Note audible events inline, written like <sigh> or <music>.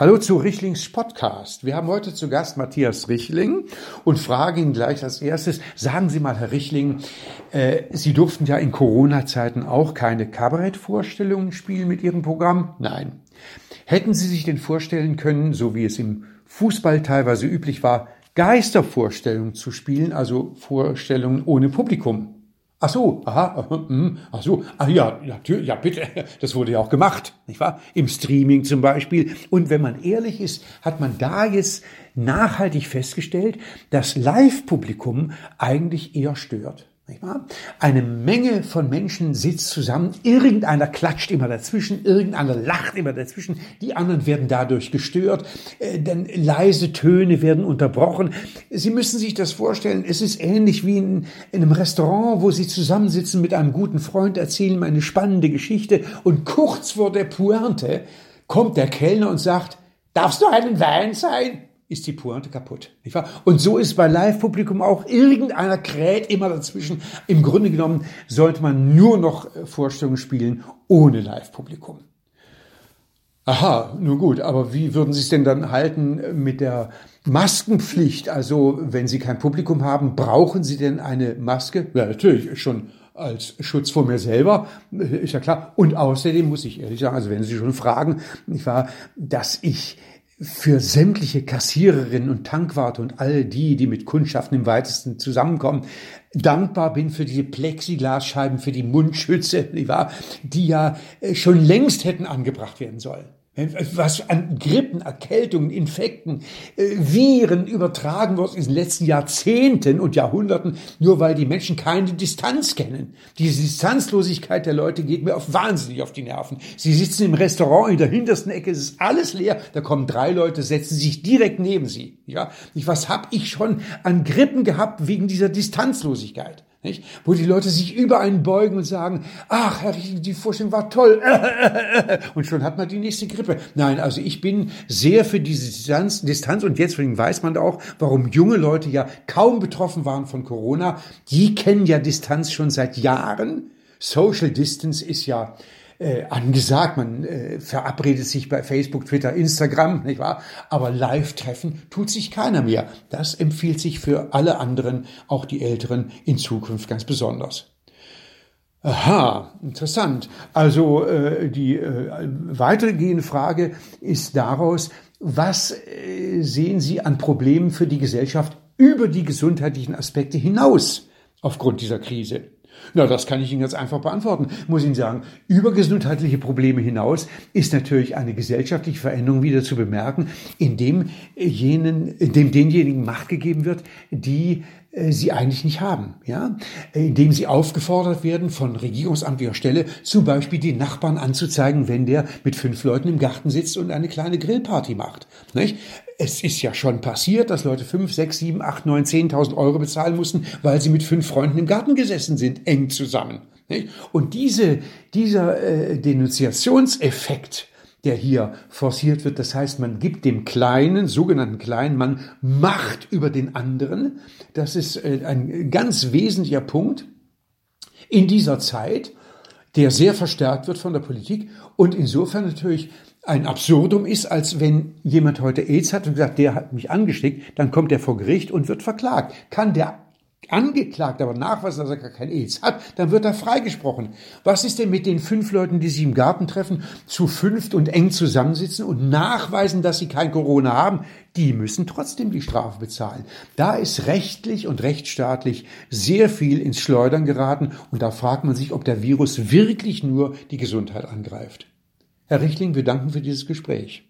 Hallo zu Richlings Podcast. Wir haben heute zu Gast Matthias Richling und fragen ihn gleich als erstes, sagen Sie mal, Herr Richling, äh, Sie durften ja in Corona-Zeiten auch keine Kabarettvorstellungen spielen mit Ihrem Programm? Nein. Hätten Sie sich denn vorstellen können, so wie es im Fußball teilweise üblich war, Geistervorstellungen zu spielen, also Vorstellungen ohne Publikum? Ach so, aha, <laughs> hm, ach so, ach ja, natürlich, ja bitte, <laughs> das wurde ja auch gemacht, nicht wahr? Im Streaming zum Beispiel. Und wenn man ehrlich ist, hat man da jetzt nachhaltig festgestellt, dass Live-Publikum eigentlich eher stört. Eine Menge von Menschen sitzt zusammen, irgendeiner klatscht immer dazwischen, irgendeiner lacht immer dazwischen, die anderen werden dadurch gestört, äh, denn leise Töne werden unterbrochen. Sie müssen sich das vorstellen, es ist ähnlich wie in, in einem Restaurant, wo Sie zusammensitzen mit einem guten Freund, erzählen ihm eine spannende Geschichte und kurz vor der Pointe kommt der Kellner und sagt, darfst du einen Wein sein? Ist die Pointe kaputt. Nicht wahr? Und so ist bei Live-Publikum auch irgendeiner kräht immer dazwischen. Im Grunde genommen sollte man nur noch äh, Vorstellungen spielen ohne Live-Publikum. Aha, nun gut, aber wie würden Sie es denn dann halten mit der Maskenpflicht? Also, wenn Sie kein Publikum haben, brauchen Sie denn eine Maske? Ja, natürlich, schon als Schutz vor mir selber, äh, ist ja klar. Und außerdem muss ich ehrlich sagen, also wenn Sie schon fragen, ich war, dass ich für sämtliche Kassiererinnen und Tankwarte und all die, die mit Kundschaften im weitesten zusammenkommen, dankbar bin für diese Plexiglasscheiben, für die Mundschütze, <laughs> die ja äh, schon längst hätten angebracht werden sollen was an Grippen, Erkältungen, Infekten, äh, Viren übertragen wird in den letzten Jahrzehnten und Jahrhunderten, nur weil die Menschen keine Distanz kennen. Diese Distanzlosigkeit der Leute geht mir auf wahnsinnig auf die Nerven. Sie sitzen im Restaurant in der hintersten Ecke, es ist alles leer, da kommen drei Leute, setzen sich direkt neben sie. Ja, was habe ich schon an Grippen gehabt wegen dieser Distanzlosigkeit? Nicht? Wo die Leute sich über einen beugen und sagen, ach, Herr Richtling, die Vorstellung war toll. <laughs> Und schon hat man die nächste Grippe. Nein, also ich bin sehr für diese Distanz, Distanz und jetzt weiß man auch, warum junge Leute ja kaum betroffen waren von Corona. Die kennen ja Distanz schon seit Jahren. Social Distance ist ja äh, angesagt. Man äh, verabredet sich bei Facebook, Twitter, Instagram, nicht wahr? Aber Live-Treffen tut sich keiner mehr. Das empfiehlt sich für alle anderen, auch die Älteren, in Zukunft ganz besonders. Aha, interessant. Also äh, die äh, weitergehende Frage ist daraus, was äh, sehen Sie an Problemen für die Gesellschaft über die gesundheitlichen Aspekte hinaus aufgrund dieser Krise? Na, das kann ich Ihnen ganz einfach beantworten. Muss Ihnen sagen, über gesundheitliche Probleme hinaus ist natürlich eine gesellschaftliche Veränderung wieder zu bemerken, indem jenen, indem denjenigen Macht gegeben wird, die sie eigentlich nicht haben, ja, indem sie aufgefordert werden von regierungsamtlicher Stelle, zum Beispiel den Nachbarn anzuzeigen, wenn der mit fünf Leuten im Garten sitzt und eine kleine Grillparty macht. Nicht? Es ist ja schon passiert, dass Leute fünf, sechs, sieben, acht, neun, zehntausend Euro bezahlen mussten, weil sie mit fünf Freunden im Garten gesessen sind, eng zusammen. Nicht? Und diese, dieser äh, Denunziationseffekt, der hier forciert wird. Das heißt, man gibt dem kleinen, sogenannten kleinen Mann Macht über den anderen. Das ist äh, ein ganz wesentlicher Punkt in dieser Zeit, der sehr verstärkt wird von der Politik und insofern natürlich ein Absurdum ist, als wenn jemand heute AIDS hat und sagt, der hat mich angesteckt, dann kommt er vor Gericht und wird verklagt. Kann der angeklagt, aber nachweisen, dass er gar kein AIDS hat, dann wird er freigesprochen. Was ist denn mit den fünf Leuten, die sich im Garten treffen, zu fünft und eng zusammensitzen und nachweisen, dass sie kein Corona haben? Die müssen trotzdem die Strafe bezahlen. Da ist rechtlich und rechtsstaatlich sehr viel ins Schleudern geraten und da fragt man sich, ob der Virus wirklich nur die Gesundheit angreift. Herr Richtling, wir danken für dieses Gespräch.